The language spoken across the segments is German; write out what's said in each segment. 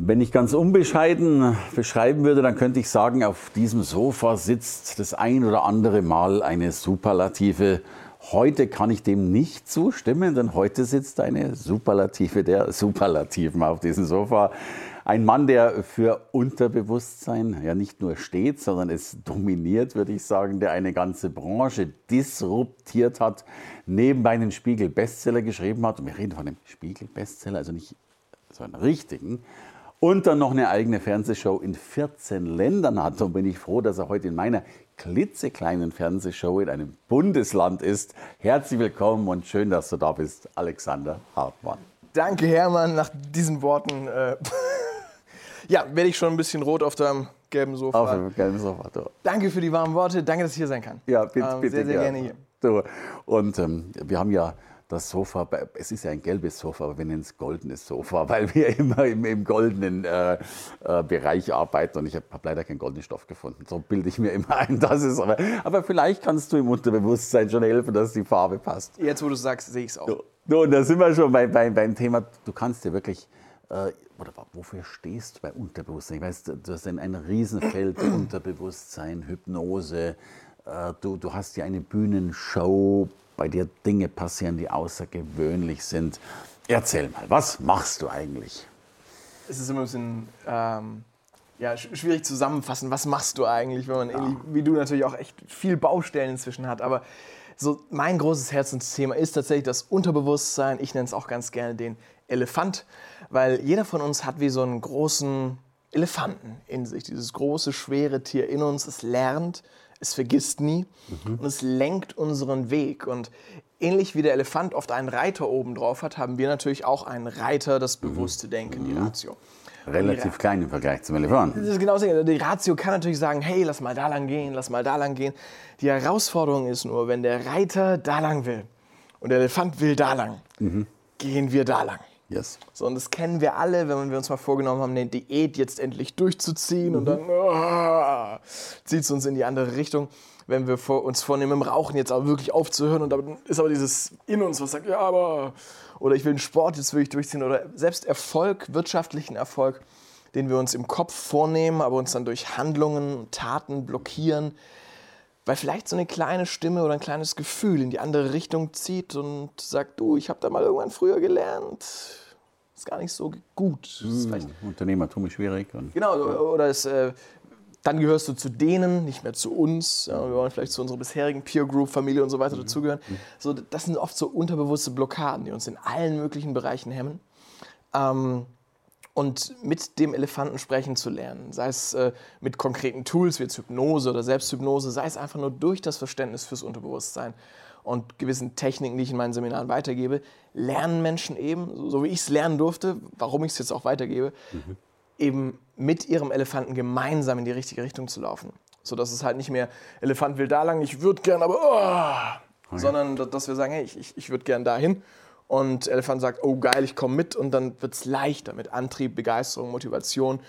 Wenn ich ganz unbescheiden beschreiben würde, dann könnte ich sagen, auf diesem Sofa sitzt das ein oder andere Mal eine Superlative. Heute kann ich dem nicht zustimmen, denn heute sitzt eine Superlative der Superlativen auf diesem Sofa. Ein Mann, der für Unterbewusstsein ja nicht nur steht, sondern es dominiert, würde ich sagen, der eine ganze Branche disruptiert hat, nebenbei einen Spiegel-Bestseller geschrieben hat. Und wir reden von einem Spiegel-Bestseller, also nicht so einen richtigen und dann noch eine eigene Fernsehshow in 14 Ländern hat. Und bin ich froh, dass er heute in meiner klitzekleinen Fernsehshow in einem Bundesland ist. Herzlich willkommen und schön, dass du da bist, Alexander Hartmann. Danke, Hermann, nach diesen Worten. Äh, ja, werde ich schon ein bisschen rot auf deinem gelben Sofa. Auf dem gelben Sofa. Du. Danke für die warmen Worte. Danke, dass ich hier sein kann. Ja, bitte, ähm, bitte sehr, sehr gerne, gerne hier. Du. Und ähm, wir haben ja das Sofa, es ist ja ein gelbes Sofa, aber wir nennen es goldenes Sofa, weil wir immer im, im goldenen äh, äh, Bereich arbeiten und ich habe hab leider keinen goldenen Stoff gefunden. So bilde ich mir immer ein, das ist aber, aber vielleicht kannst du im Unterbewusstsein schon helfen, dass die Farbe passt. Jetzt, wo du sagst, sehe ich es auch. So, und da sind wir schon bei, bei, beim Thema, du kannst dir wirklich, äh, oder wofür stehst du bei Unterbewusstsein? Ich weiß, du hast ein, ein Riesenfeld, Unterbewusstsein, Hypnose, äh, du, du hast ja eine Bühnenshow, bei dir Dinge passieren, die außergewöhnlich sind. Erzähl mal, was machst du eigentlich? Es ist immer ein bisschen ähm, ja, schwierig zusammenfassen, was machst du eigentlich, wenn man ja. wie du natürlich auch echt viel Baustellen inzwischen hat. Aber so mein großes Herzensthema ist tatsächlich das Unterbewusstsein. Ich nenne es auch ganz gerne den Elefant, weil jeder von uns hat wie so einen großen Elefanten in sich, dieses große, schwere Tier in uns. Es lernt, es vergisst nie mhm. und es lenkt unseren Weg. Und ähnlich wie der Elefant oft einen Reiter oben drauf hat, haben wir natürlich auch einen Reiter, das mhm. bewusste Denken, die mhm. Ratio. Relativ die, klein im Vergleich zum Elefanten. Das ist genau so. Die Ratio kann natürlich sagen, hey, lass mal da lang gehen, lass mal da lang gehen. Die Herausforderung ist nur, wenn der Reiter da lang will und der Elefant will da lang, mhm. gehen wir da lang. Yes. So, und das kennen wir alle, wenn wir uns mal vorgenommen haben, eine Diät jetzt endlich durchzuziehen mhm. und dann oh, zieht es uns in die andere Richtung. Wenn wir vor, uns vornehmen, im Rauchen jetzt auch wirklich aufzuhören und dann ist aber dieses in uns, was sagt, ja, aber, oder ich will den Sport jetzt wirklich durchziehen oder selbst Erfolg, wirtschaftlichen Erfolg, den wir uns im Kopf vornehmen, aber uns dann durch Handlungen, Taten blockieren, weil vielleicht so eine kleine Stimme oder ein kleines Gefühl in die andere Richtung zieht und sagt, du, ich habe da mal irgendwann früher gelernt, ist gar nicht so gut. Hm, Unternehmertum ist schwierig. genau, oder es, äh, dann gehörst du zu denen, nicht mehr zu uns. Ja, wir wollen vielleicht zu unserer bisherigen Peer Group, Familie und so weiter mhm. dazugehören. Mhm. So, das sind oft so unterbewusste Blockaden, die uns in allen möglichen Bereichen hemmen. Ähm, und mit dem Elefanten sprechen zu lernen, sei es äh, mit konkreten Tools wie jetzt Hypnose oder Selbsthypnose, sei es einfach nur durch das Verständnis fürs Unterbewusstsein und gewissen Techniken, die ich in meinen Seminaren weitergebe, lernen Menschen eben, so wie ich es lernen durfte, warum ich es jetzt auch weitergebe, mhm. eben mit ihrem Elefanten gemeinsam in die richtige Richtung zu laufen. Sodass es halt nicht mehr, Elefant will da lang, ich würde gern, aber, oh, okay. sondern dass wir sagen, hey, ich, ich würde gern dahin und Elefant sagt, oh geil, ich komme mit und dann wird es leichter mit Antrieb, Begeisterung, Motivation.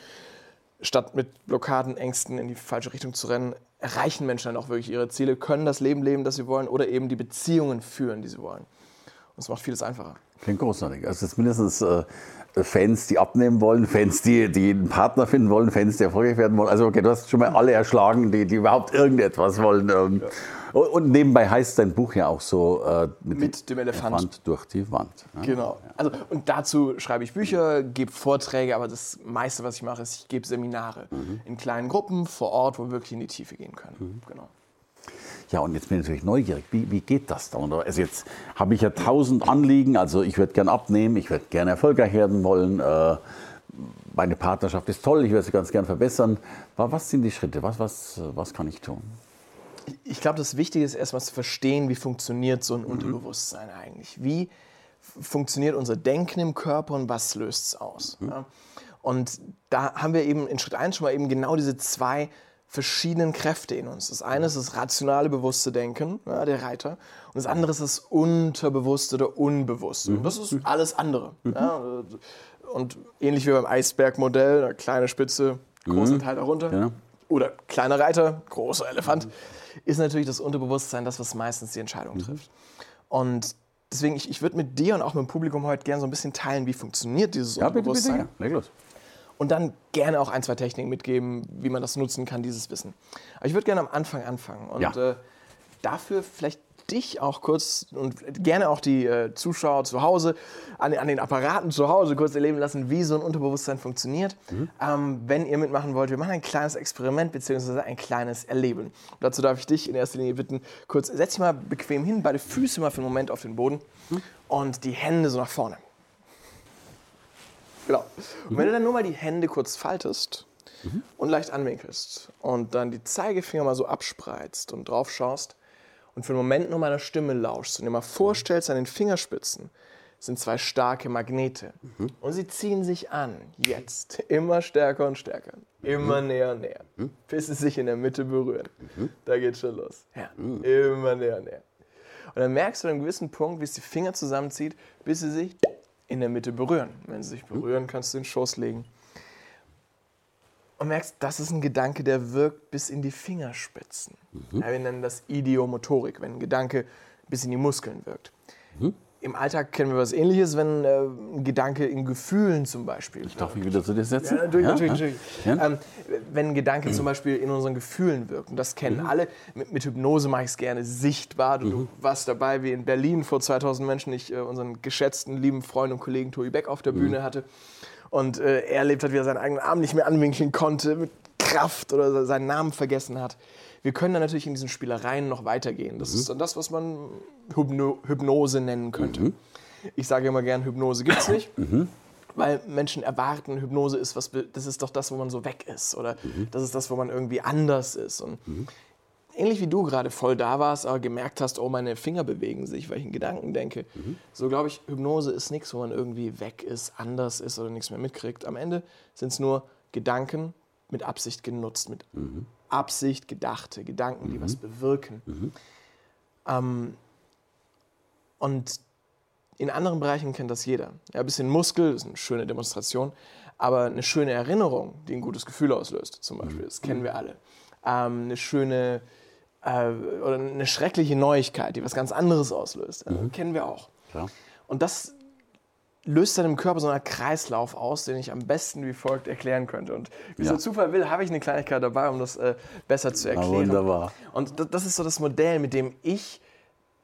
Statt mit Blockaden, Ängsten in die falsche Richtung zu rennen, erreichen Menschen dann auch wirklich ihre Ziele, können das Leben leben, das sie wollen oder eben die Beziehungen führen, die sie wollen. Und es macht vieles einfacher. Klingt großartig. Also es ist mindestens äh, Fans, die abnehmen wollen, Fans, die, die einen Partner finden wollen, Fans, die erfolgreich werden wollen. Also okay, du hast schon mal alle erschlagen, die, die überhaupt irgendetwas wollen. Ähm, ja. Und nebenbei heißt dein Buch ja auch so äh, mit, mit, dem Elefant. Elefant. durch die Wand. Ja? Genau. Also, und dazu schreibe ich Bücher, gebe Vorträge, aber das meiste, was ich mache, ist, ich gebe Seminare mhm. in kleinen Gruppen vor Ort, wo wir wirklich in die Tiefe gehen können. Mhm. Genau. Ja, und jetzt bin ich natürlich neugierig. Wie, wie geht das dann? Also jetzt habe ich ja tausend Anliegen. Also ich würde gerne abnehmen, ich würde gerne erfolgreich werden wollen. Äh, meine Partnerschaft ist toll, ich würde sie ganz gerne verbessern. Was sind die Schritte? Was, was, was kann ich tun? Ich glaube, das Wichtige ist erstmal zu verstehen, wie funktioniert so ein mhm. Unterbewusstsein eigentlich. Wie funktioniert unser Denken im Körper und was löst es aus? Mhm. Ja? Und da haben wir eben in Schritt 1 schon mal eben genau diese zwei verschiedenen Kräfte in uns. Das eine ist das rationale, bewusste Denken, ja, der Reiter, und das andere ist das unterbewusste oder unbewusste. Und das ist alles andere. Ja, und ähnlich wie beim Eisbergmodell, eine kleine Spitze, großer Teil darunter. Oder kleiner Reiter, großer Elefant, ist natürlich das Unterbewusstsein das, was meistens die Entscheidung trifft. Und deswegen, ich, ich würde mit dir und auch mit dem Publikum heute gerne so ein bisschen teilen, wie funktioniert dieses Ja, bitte, bitte, Unterbewusstsein. ja. Leg los. Und dann gerne auch ein, zwei Techniken mitgeben, wie man das nutzen kann, dieses Wissen. Aber ich würde gerne am Anfang anfangen und Ja. äh, dafür vielleicht dich auch kurz und gerne auch die äh, Zuschauer zu Hause an, an den Apparaten zu Hause kurz erleben lassen, wie so ein Unterbewusstsein funktioniert. Ähm, wenn ihr mitmachen wollt, wir machen ein kleines Experiment bzw. ein kleines Erleben. Und dazu darf ich dich in erster Linie bitten, kurz setz dich mal bequem hin, beide Füße mal für einen Moment auf den Boden und die Hände so nach vorne. Genau. Und wenn du dann nur mal die Hände kurz faltest und leicht anwinkelst und dann die Zeigefinger mal so abspreizt und drauf schaust und für einen Moment nur meiner Stimme lauschst und dir mal vorstellst, an den Fingerspitzen sind zwei starke Magnete. Und sie ziehen sich an, jetzt, immer stärker und stärker, immer näher und näher, bis sie sich in der Mitte berühren. Da geht's schon los. Ja, immer näher und näher. Und dann merkst du an einem gewissen Punkt, wie es die Finger zusammenzieht, bis sie sich in der Mitte berühren. Wenn sie sich berühren, kannst du den Schoß legen. Und merkst, das ist ein Gedanke, der wirkt bis in die Fingerspitzen. Ja, wir nennen das Idiomotorik, wenn ein Gedanke bis in die Muskeln wirkt. Im Alltag kennen wir was ähnliches, wenn äh, ein Gedanke in Gefühlen zum Beispiel. Darf ich wieder zu dir setzen? Ja, natürlich, natürlich, natürlich. Ja? Ähm, wenn ein Gedanke zum Beispiel in unseren Gefühlen wirkt, und das kennen alle, mit, mit Hypnose mache ich es gerne sichtbar. Du, du warst dabei, wie in Berlin vor 2000 Menschen ich äh, unseren geschätzten, lieben Freund und Kollegen Tobi Beck auf der Bühne hatte. Und äh, er erlebt hat, wie er seinen eigenen Arm nicht mehr anwinkeln konnte, mit Kraft oder seinen Namen vergessen hat. Wir können dann natürlich in diesen Spielereien noch weitergehen. Das ist dann das, was man Hypno Hypnose nennen könnte. Ich sage immer gern, Hypnose gibt es nicht. Weil Menschen erwarten, Hypnose ist was, das ist doch das, wo man so weg ist. Oder das ist das, wo man irgendwie anders ist. Und ähnlich wie du gerade voll da warst, aber gemerkt hast, oh, meine Finger bewegen sich, weil ich in Gedanken denke. So glaube ich, Hypnose ist nichts, wo man irgendwie weg ist, anders ist oder nichts mehr mitkriegt. Am Ende sind es nur Gedanken mit Absicht genutzt, mit Absicht gedachte Gedanken, die was bewirken. Ähm, und in anderen Bereichen kennt das jeder. Ja, ein bisschen Muskel ist eine schöne Demonstration, aber eine schöne Erinnerung, die ein gutes Gefühl auslöst, zum Beispiel, das kennen wir alle. Ähm, eine schöne äh, oder eine schreckliche Neuigkeit, die was ganz anderes auslöst, äh, kennen wir auch. Klar. Und das löst dann im Körper so einen Kreislauf aus, den ich am besten wie folgt erklären könnte. Und wie Ja. so Zufall will, habe ich eine Kleinigkeit dabei, um das äh, besser zu erklären. wunderbar. Und das, das ist so das Modell, mit dem ich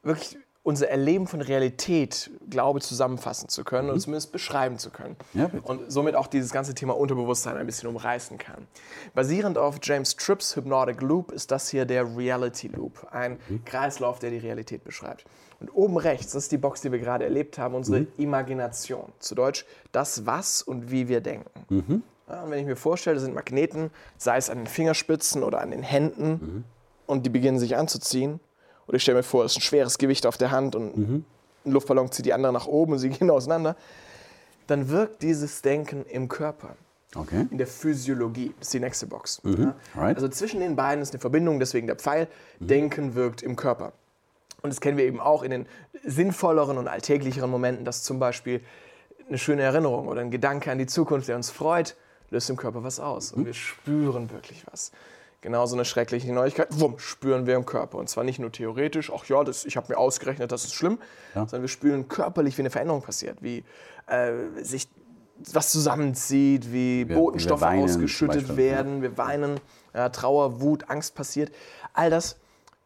wirklich unser Erleben von Realität glaube, zusammenfassen zu können und zumindest beschreiben zu können. Mhm. Ja, und somit auch dieses ganze Thema Unterbewusstsein ein bisschen umreißen kann. Basierend auf James Tripps Hypnotic Loop ist das hier der Reality Loop, ein Mhm. Kreislauf, der die Realität beschreibt. Und oben rechts, das ist die Box, die wir gerade erlebt haben, unsere Mhm. Imagination. Zu Deutsch das, was und wie wir denken. Mhm. Ja, und wenn ich mir vorstelle, das sind Magneten, sei es an den Fingerspitzen oder an den Händen, Mhm. und die beginnen sich anzuziehen. Oder ich stelle mir vor, es ist ein schweres Gewicht auf der Hand und Mhm. ein Luftballon zieht die andere nach oben und sie gehen auseinander. Dann wirkt dieses Denken im Körper, Okay. in der Physiologie. Das ist die nächste Box. Ja? Right. Also zwischen den beiden ist eine Verbindung, deswegen der Pfeil. Denken wirkt im Körper. Und das kennen wir eben auch in den sinnvolleren und alltäglicheren Momenten, dass zum Beispiel eine schöne Erinnerung oder ein Gedanke an die Zukunft, der uns freut, löst im Körper was aus. Und wir spüren wirklich was. Genauso eine schreckliche Neuigkeit, wumm, spüren wir im Körper. Und zwar nicht nur theoretisch, ach ja, das, ich habe mir ausgerechnet, das ist schlimm, sondern wir spüren körperlich, wie eine Veränderung passiert, wie äh, sich was zusammenzieht, wie wir Botenstoffe weinen zum ausgeschüttet werden, wir weinen, ja, Trauer, Wut, Angst passiert. All das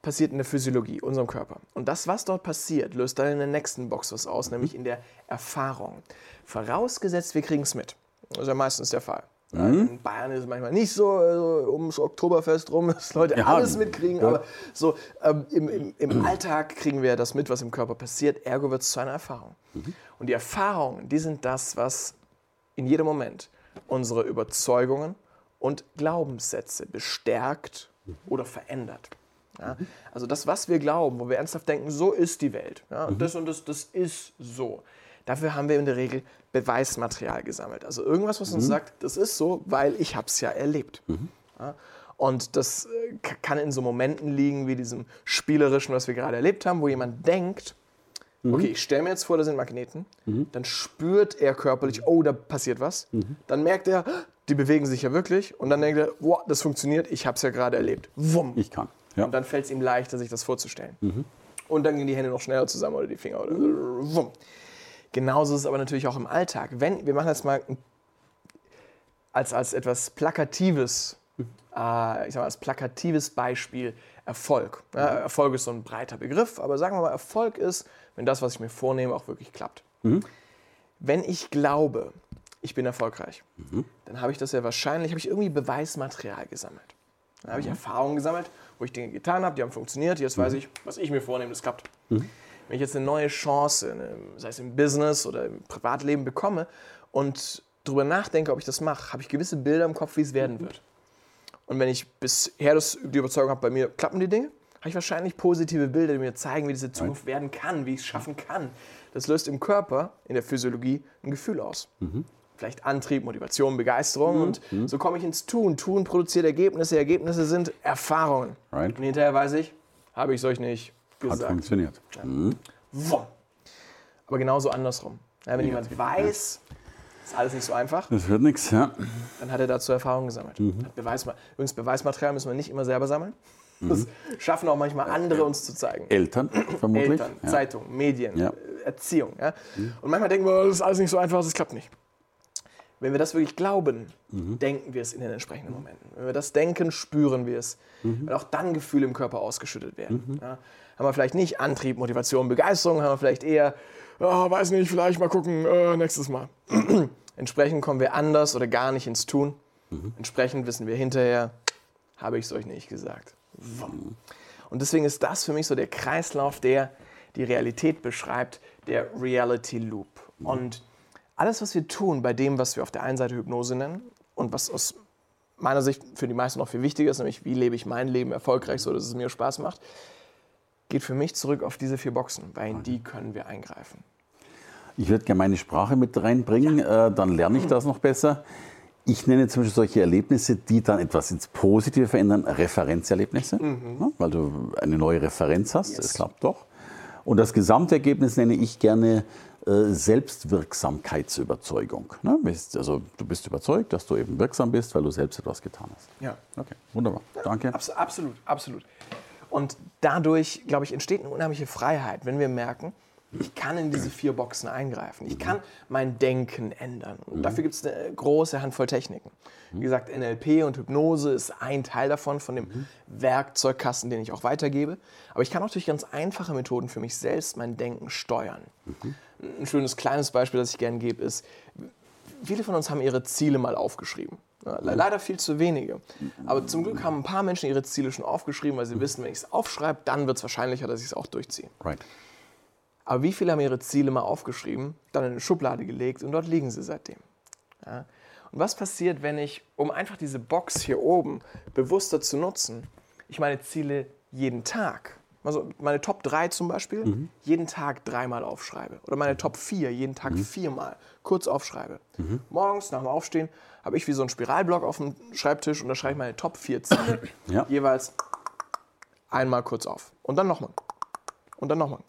passiert in der Physiologie, unserem Körper. Und das, was dort passiert, löst dann in der nächsten Box was aus, nämlich in der Erfahrung. Vorausgesetzt, wir kriegen es mit. Das ist ja meistens der Fall. Ja, In Bayern ist es manchmal nicht so, also ums Oktoberfest rum, dass Leute Ja, alles mitkriegen, ja. aber so ähm, im, im, im Alltag kriegen wir das mit, was im Körper passiert, ergo wird es zu einer Erfahrung. Und die Erfahrungen, die sind das, was in jedem Moment unsere Überzeugungen und Glaubenssätze bestärkt oder verändert. Ja? Also das, was wir glauben, wo wir ernsthaft denken, so ist die Welt. Ja? Und Das und das, das ist so. Dafür haben wir in der Regel Beweismaterial gesammelt. Also irgendwas, was uns sagt, das ist so, weil ich habe es ja erlebt. Ja? Und das äh, kann in so Momenten liegen wie diesem spielerischen, was wir gerade erlebt haben, wo jemand denkt, okay, ich stelle mir jetzt vor, da sind Magneten. Dann spürt er körperlich, oh, da passiert was. Dann merkt er, die bewegen sich ja wirklich. Und dann denkt er, wow, das funktioniert, ich habe es ja gerade erlebt. Wumm. Ich kann. Ja. Und dann fällt es ihm leichter, sich das vorzustellen. Und dann gehen die Hände noch schneller zusammen oder die Finger. Oder wumm. Genauso ist es aber natürlich auch im Alltag. Wenn, wir machen jetzt mal als, als etwas Plakatives, äh, ich sag mal, als plakatives Beispiel Erfolg. Ja, Erfolg ist so ein breiter Begriff, aber sagen wir mal, Erfolg ist, wenn das, was ich mir vornehme, auch wirklich klappt. Wenn ich glaube, ich bin erfolgreich, dann habe ich das ja wahrscheinlich, habe ich irgendwie Beweismaterial gesammelt. Dann habe ich Erfahrungen gesammelt, wo ich Dinge getan habe, die haben funktioniert. Jetzt weiß ich, was ich mir vornehme, das klappt. Wenn ich jetzt eine neue Chance, eine, sei es im Business oder im Privatleben bekomme und darüber nachdenke, ob ich das mache, habe ich gewisse Bilder im Kopf, wie es werden wird. Und wenn ich bisher das, die Überzeugung habe, bei mir klappen die Dinge, habe ich wahrscheinlich positive Bilder, die mir zeigen, wie diese Zukunft werden kann, wie ich es schaffen kann. Das löst im Körper, in der Physiologie, ein Gefühl aus. Vielleicht Antrieb, Motivation, Begeisterung. Und so komme ich ins Tun. Tun produziert Ergebnisse. Ergebnisse sind Erfahrungen. Right. Und hinterher weiß ich, habe ich es euch nicht Hat gesagt. funktioniert. Wumm. Aber genauso andersrum. Ja, wenn jemand weiß, ist alles nicht so einfach, Das wird nichts, ja. dann hat er dazu Erfahrung gesammelt. Hat Beweisma Übrigens, Beweismaterial müssen wir nicht immer selber sammeln. Das schaffen auch manchmal andere uns zu zeigen. Eltern, vermutlich. Eltern, ja. Zeitungen, Medien, Ja. äh, Erziehung. Ja? Und manchmal denken wir, das ist alles nicht so einfach, das klappt nicht. Wenn wir das wirklich glauben, denken wir es in den entsprechenden Momenten. Wenn wir das denken, spüren wir es. Weil auch dann Gefühle im Körper ausgeschüttet werden. Ja? Haben wir vielleicht nicht Antrieb, Motivation, Begeisterung, haben wir vielleicht eher, oh, weiß nicht, vielleicht mal gucken, äh, nächstes Mal. Entsprechend kommen wir anders oder gar nicht ins Tun. Entsprechend wissen wir hinterher, habe ich es euch nicht gesagt. Und deswegen ist das für mich so der Kreislauf, der die Realität beschreibt, der Reality Loop. Und alles, was wir tun bei dem, was wir auf der einen Seite Hypnose nennen und was aus meiner Sicht für die meisten noch viel wichtiger ist, nämlich wie lebe ich mein Leben erfolgreich, so dass es mir Spaß macht, geht für mich zurück auf diese vier Boxen, weil in die können wir eingreifen. Ich würde gerne meine Sprache mit reinbringen, äh, dann lerne ich das noch besser. Ich nenne zum Beispiel solche Erlebnisse, die dann etwas ins Positive verändern, Referenzerlebnisse, ja, weil du eine neue Referenz hast. Yes. Es klappt doch. Und das Gesamtergebnis nenne ich gerne äh, Selbstwirksamkeitsüberzeugung. Ne? Also du bist überzeugt, dass du eben wirksam bist, weil du selbst etwas getan hast. Ja. Okay, wunderbar. Danke. Abs absolut, absolut. Und dadurch, glaube ich, entsteht eine unheimliche Freiheit, wenn wir merken, ich kann in diese vier Boxen eingreifen. Ich kann mein Denken ändern. Und dafür gibt es eine große Handvoll Techniken. Wie gesagt, NLP und Hypnose ist ein Teil davon, von dem Werkzeugkasten, den ich auch weitergebe. Aber ich kann auch durch ganz einfache Methoden für mich selbst mein Denken steuern. Ein schönes kleines Beispiel, das ich gerne gebe, ist, viele von uns haben ihre Ziele mal aufgeschrieben. Leider viel zu wenige. Aber zum Glück haben ein paar Menschen ihre Ziele schon aufgeschrieben, weil sie wissen, wenn ich es aufschreibe, dann wird es wahrscheinlicher, dass ich es auch durchziehe. Right. Aber wie viele haben ihre Ziele mal aufgeschrieben, dann in eine Schublade gelegt und dort liegen sie seitdem? Ja? Und was passiert, wenn ich, um einfach diese Box hier oben bewusster zu nutzen, ich meine Ziele jeden Tag, also meine Top 3 zum Beispiel, jeden Tag dreimal aufschreibe. Oder meine Top 4 jeden Tag viermal kurz aufschreibe. Morgens nach dem Aufstehen habe ich wie so einen Spiralblock auf dem Schreibtisch und da schreibe ich meine Top 4 Ziele Ja. jeweils einmal kurz auf. Und dann nochmal. Und dann nochmal.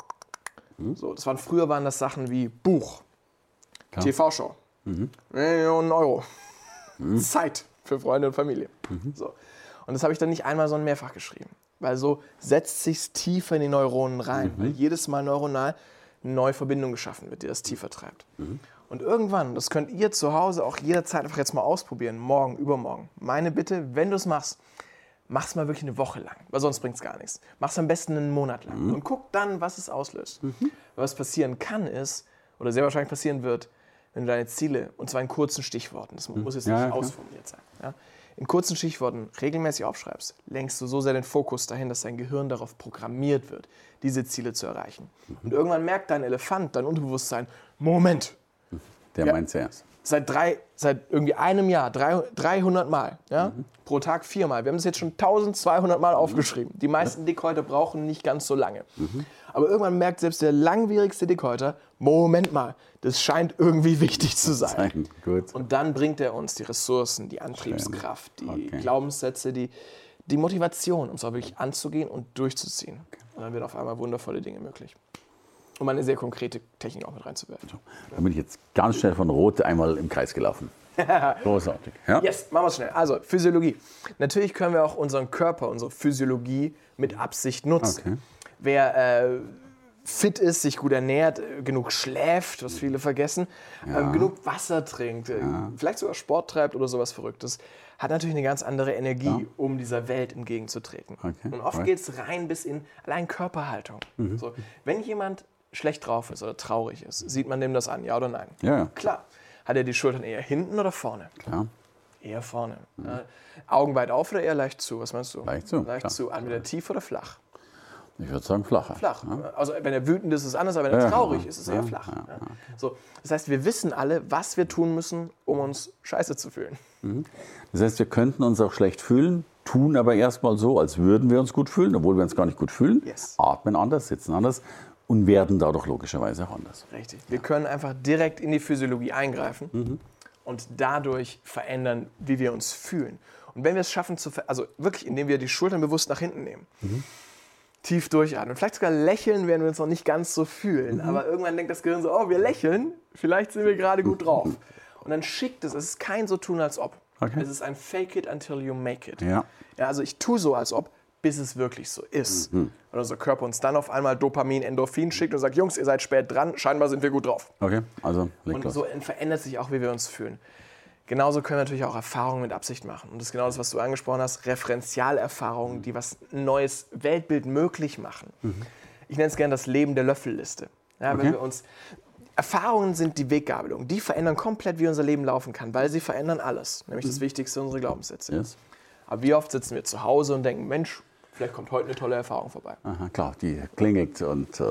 So, das waren, früher waren das Sachen wie Buch. TV-Show, Millionen Euro, Zeit für Freunde und Familie. So. Und das habe ich dann nicht einmal, sondern mehrfach geschrieben. Weil so setzt sich tiefer in die Neuronen rein. Weil jedes Mal neuronal eine neue Verbindung geschaffen wird, die das tiefer treibt. Und irgendwann, das könnt ihr zu Hause auch jederzeit einfach jetzt mal ausprobieren, morgen, übermorgen. Meine Bitte, wenn du es machst, mach's mal wirklich eine Woche lang, weil sonst bringt's gar nichts. Mach's am besten einen Monat lang und guck dann, was es auslöst. Was passieren kann ist, oder sehr wahrscheinlich passieren wird, wenn du deine Ziele, und zwar in kurzen Stichworten, das muss jetzt nicht ja, ausformuliert sein, ja, in kurzen Stichworten regelmäßig aufschreibst, lenkst du so sehr den Fokus dahin, dass dein Gehirn darauf programmiert wird, diese Ziele zu erreichen. Und irgendwann merkt dein Elefant, dein Unterbewusstsein, Moment, Der Ja. meint zuerst. Seit, drei, seit irgendwie einem Jahr, drei, 300 Mal. Ja? Mhm. Pro Tag viermal. Wir haben es jetzt schon 1200 Mal mhm. aufgeschrieben. Die meisten Dickhäuter brauchen nicht ganz so lange. Mhm. Aber irgendwann merkt selbst der langwierigste Dickhäuter, Moment mal, das scheint irgendwie wichtig zu sein. Gut. Und dann bringt er uns die Ressourcen, die Antriebskraft, die okay. Glaubenssätze, die, die Motivation, um es auch wirklich anzugehen und durchzuziehen. Und dann werden auf einmal wundervolle Dinge möglich. Um eine sehr konkrete Technik auch mit reinzuwerfen. So, dann bin ich jetzt ganz schnell von Rot einmal im Kreis gelaufen. Großartig. Ja? Yes, machen wir es schnell. Also, Physiologie. Natürlich können wir auch unseren Körper, unsere Physiologie mit Absicht nutzen. Okay. Wer äh, fit ist, sich gut ernährt, äh, genug schläft, was viele vergessen, ja. ähm, genug Wasser trinkt, äh, ja. vielleicht sogar Sport treibt oder sowas Verrücktes, hat natürlich eine ganz andere Energie, ja. um dieser Welt entgegenzutreten. Okay. Und oft right. geht es rein bis in allein Körperhaltung. Mhm. So, wenn jemand schlecht drauf ist oder traurig ist, sieht man dem das an, ja oder nein? Ja. Klar. Hat er die Schultern eher hinten oder vorne? Klar. Eher vorne. Mhm. Augen weit auf oder eher leicht zu? Was meinst du? Leicht zu. Leicht klar. zu. Entweder tief oder flach? Ich würde sagen flacher. Flach. Ja. Also wenn er wütend ist, ist es anders, aber wenn er ja, traurig ist, ist es eher flach. So, das heißt, wir wissen alle, was wir tun müssen, um uns scheiße zu fühlen. Mhm. Das heißt, wir könnten uns auch schlecht fühlen, tun aber erstmal so, als würden wir uns gut fühlen, obwohl wir uns gar nicht gut fühlen, yes. atmen anders, sitzen anders und werden dadurch logischerweise auch anders. Richtig. Wir können einfach direkt in die Physiologie eingreifen mhm. und dadurch verändern, wie wir uns fühlen. Und wenn wir es schaffen, zu also wirklich, indem wir die Schultern bewusst nach hinten nehmen, mhm tief durchatmen. Vielleicht sogar lächeln, werden wir uns noch nicht ganz so fühlen. Mhm. Aber irgendwann denkt das Gehirn so, oh, wir lächeln, vielleicht sind wir gerade gut drauf. Und dann schickt es, es ist kein so tun als ob. Okay. Es ist ein Fake it until you make it. Ja. ja also ich tue so als ob, bis es wirklich so ist. Mhm. Und unser Körper uns dann auf einmal Dopamin, Endorphin schickt und sagt, Jungs, ihr seid spät dran, scheinbar sind wir gut drauf. Okay, also Und so verändert sich auch, wie wir uns fühlen. Genauso können wir natürlich auch Erfahrungen mit Absicht machen. Und das ist genau das, was du angesprochen hast, Referenzialerfahrungen, die was ein neues Weltbild möglich machen. Mhm. Ich nenne es gerne das Leben der Löffelliste. Ja, okay. Wenn wir uns Erfahrungen sind die Weggabelung. Die verändern komplett, wie unser Leben laufen kann, weil sie verändern alles. Nämlich mhm. das Wichtigste, unsere Glaubenssätze. Yes. Aber wie oft sitzen wir zu Hause und denken, Mensch, vielleicht kommt heute eine tolle Erfahrung vorbei. Aha, klar, die klingelt und... Äh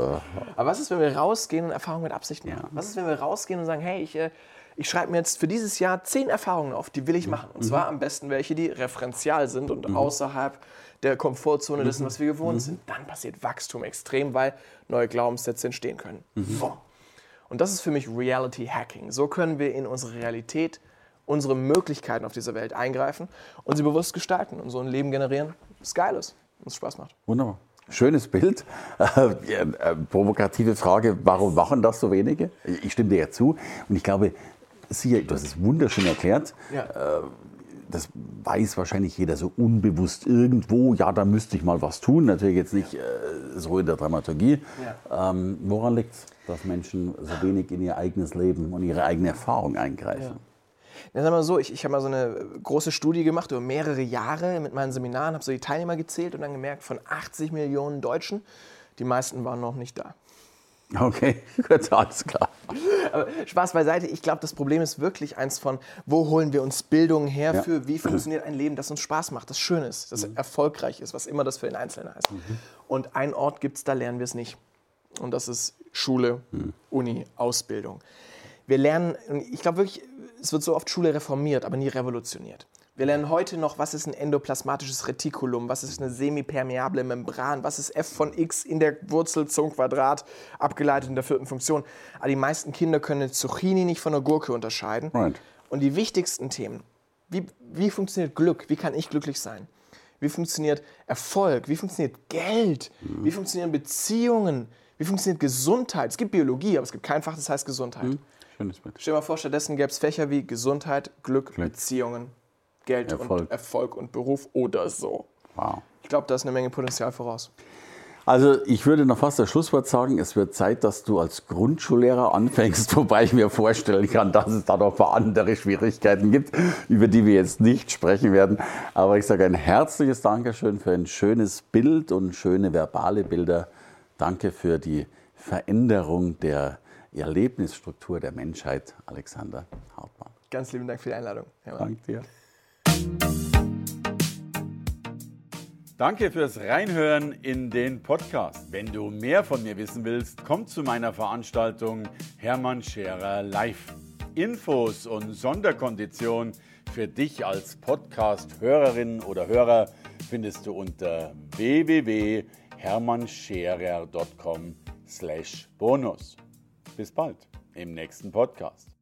Aber was ist, wenn wir rausgehen und Erfahrungen mit Absicht machen? Ja. Was ist, wenn wir rausgehen und sagen, hey, ich... Äh, ich schreibe mir jetzt für dieses Jahr zehn Erfahrungen auf, die will ich machen. Und mhm. zwar am besten welche, die referenzial sind und mhm. außerhalb der Komfortzone dessen, was wir gewohnt mhm. sind. Dann passiert Wachstum extrem, weil neue Glaubenssätze entstehen können. Mhm. Und das ist für mich Reality Hacking. So können wir in unsere Realität, unsere Möglichkeiten auf dieser Welt eingreifen und sie bewusst gestalten und so ein Leben generieren, das geil ist und es Spaß macht. Wunderbar. Schönes Bild. Äh, provokative Frage, warum machen das so wenige? Ich stimme dir ja zu. Und ich glaube, Sie, du hast es wunderschön erklärt. Ja. Äh, das weiß wahrscheinlich jeder so unbewusst irgendwo. Ja, da müsste ich mal was tun. Natürlich jetzt nicht äh, so in der Dramaturgie. Ja. Ähm, woran liegt es, dass Menschen so wenig in ihr eigenes Leben und ihre eigene Erfahrung eingreifen? Ja. Ja, sag mal so, ich, ich habe mal so eine große Studie gemacht über mehrere Jahre mit meinen Seminaren, habe so die Teilnehmer gezählt und dann gemerkt, von 80 Millionen Deutschen, die meisten waren noch nicht da. Okay, gut, alles klar. Aber Spaß beiseite, ich glaube, das Problem ist wirklich eins von, wo holen wir uns Bildung her ja. für, wie funktioniert ein Leben, das uns Spaß macht, das schön ist, das mhm. erfolgreich ist, was immer das für den Einzelnen heißt. Mhm. Und ein Ort gibt es, da lernen wir es nicht. Und das ist Schule, mhm. Uni, Ausbildung. Wir lernen, ich glaube wirklich, es wird so oft Schule reformiert, aber nie revolutioniert. Wir lernen heute noch, was ist ein endoplasmatisches Retikulum, was ist eine semipermeable Membran, was ist f von x in der Wurzel zum Quadrat, abgeleitet in der vierten Funktion. Aber die meisten Kinder können eine Zucchini nicht von einer Gurke unterscheiden. Right. Und die wichtigsten Themen, wie, wie funktioniert Glück, wie kann ich glücklich sein? Wie funktioniert Erfolg? Wie funktioniert Geld? Mhm. Wie funktionieren Beziehungen? Wie funktioniert Gesundheit? Es gibt Biologie, aber es gibt kein Fach, das heißt Gesundheit. Mhm. Schönes Bild. Stell dir mal vor, stattdessen gäbe es Fächer wie Gesundheit, Glück, Glück. Beziehungen, Geld Erfolg. und Erfolg und Beruf oder so. Wow. Ich glaube, da ist eine Menge Potenzial voraus. Also ich würde noch fast das Schlusswort sagen, es wird Zeit, dass du als Grundschullehrer anfängst, wobei ich mir vorstellen kann, dass es da noch ein paar andere Schwierigkeiten gibt, über die wir jetzt nicht sprechen werden. Aber ich sage ein herzliches Dankeschön für ein schönes Bild und schöne verbale Bilder. Danke für die Veränderung der Erlebnisstruktur der Menschheit, Alexander Hartmann. Ganz lieben Dank für die Einladung. Danke dir. Danke fürs Reinhören in den Podcast. Wenn du mehr von mir wissen willst, komm zu meiner Veranstaltung Hermann Scherer Live. Infos und Sonderkonditionen für dich als Podcast-Hörerin oder Hörer findest du unter www.hermannscherer.com/bonus. Bis bald im nächsten Podcast.